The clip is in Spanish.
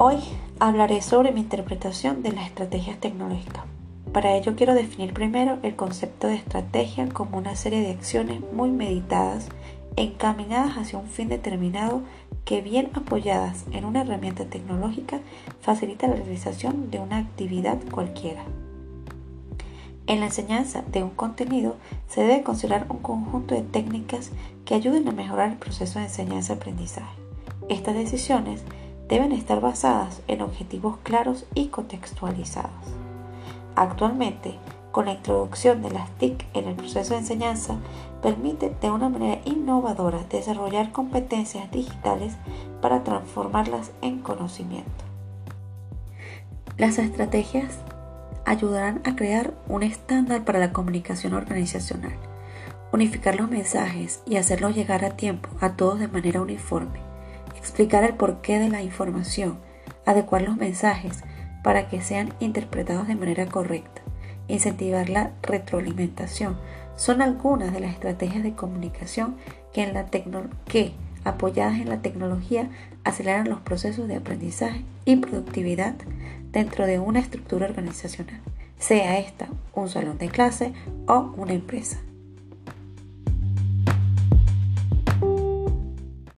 Hoy hablaré sobre mi interpretación de las estrategias tecnológicas. Para ello quiero definir primero el concepto de estrategia como una serie de acciones muy meditadas encaminadas hacia un fin determinado que bien apoyadas en una herramienta tecnológica facilita la realización de una actividad cualquiera. En la enseñanza de un contenido se debe considerar un conjunto de técnicas que ayuden a mejorar el proceso de enseñanza-aprendizaje. Estas decisiones deben estar basadas en objetivos claros y contextualizados. Actualmente, con la introducción de las TIC en el proceso de enseñanza, permite de una manera innovadora desarrollar competencias digitales para transformarlas en conocimiento. Las estrategias ayudarán a crear un estándar para la comunicación organizacional, unificar los mensajes y hacerlos llegar a tiempo a todos de manera uniforme explicar el porqué de la información, adecuar los mensajes para que sean interpretados de manera correcta, incentivar la retroalimentación, son algunas de las estrategias de comunicación que, que apoyadas en la tecnología, aceleran los procesos de aprendizaje y productividad dentro de una estructura organizacional, sea esta un salón de clase o una empresa.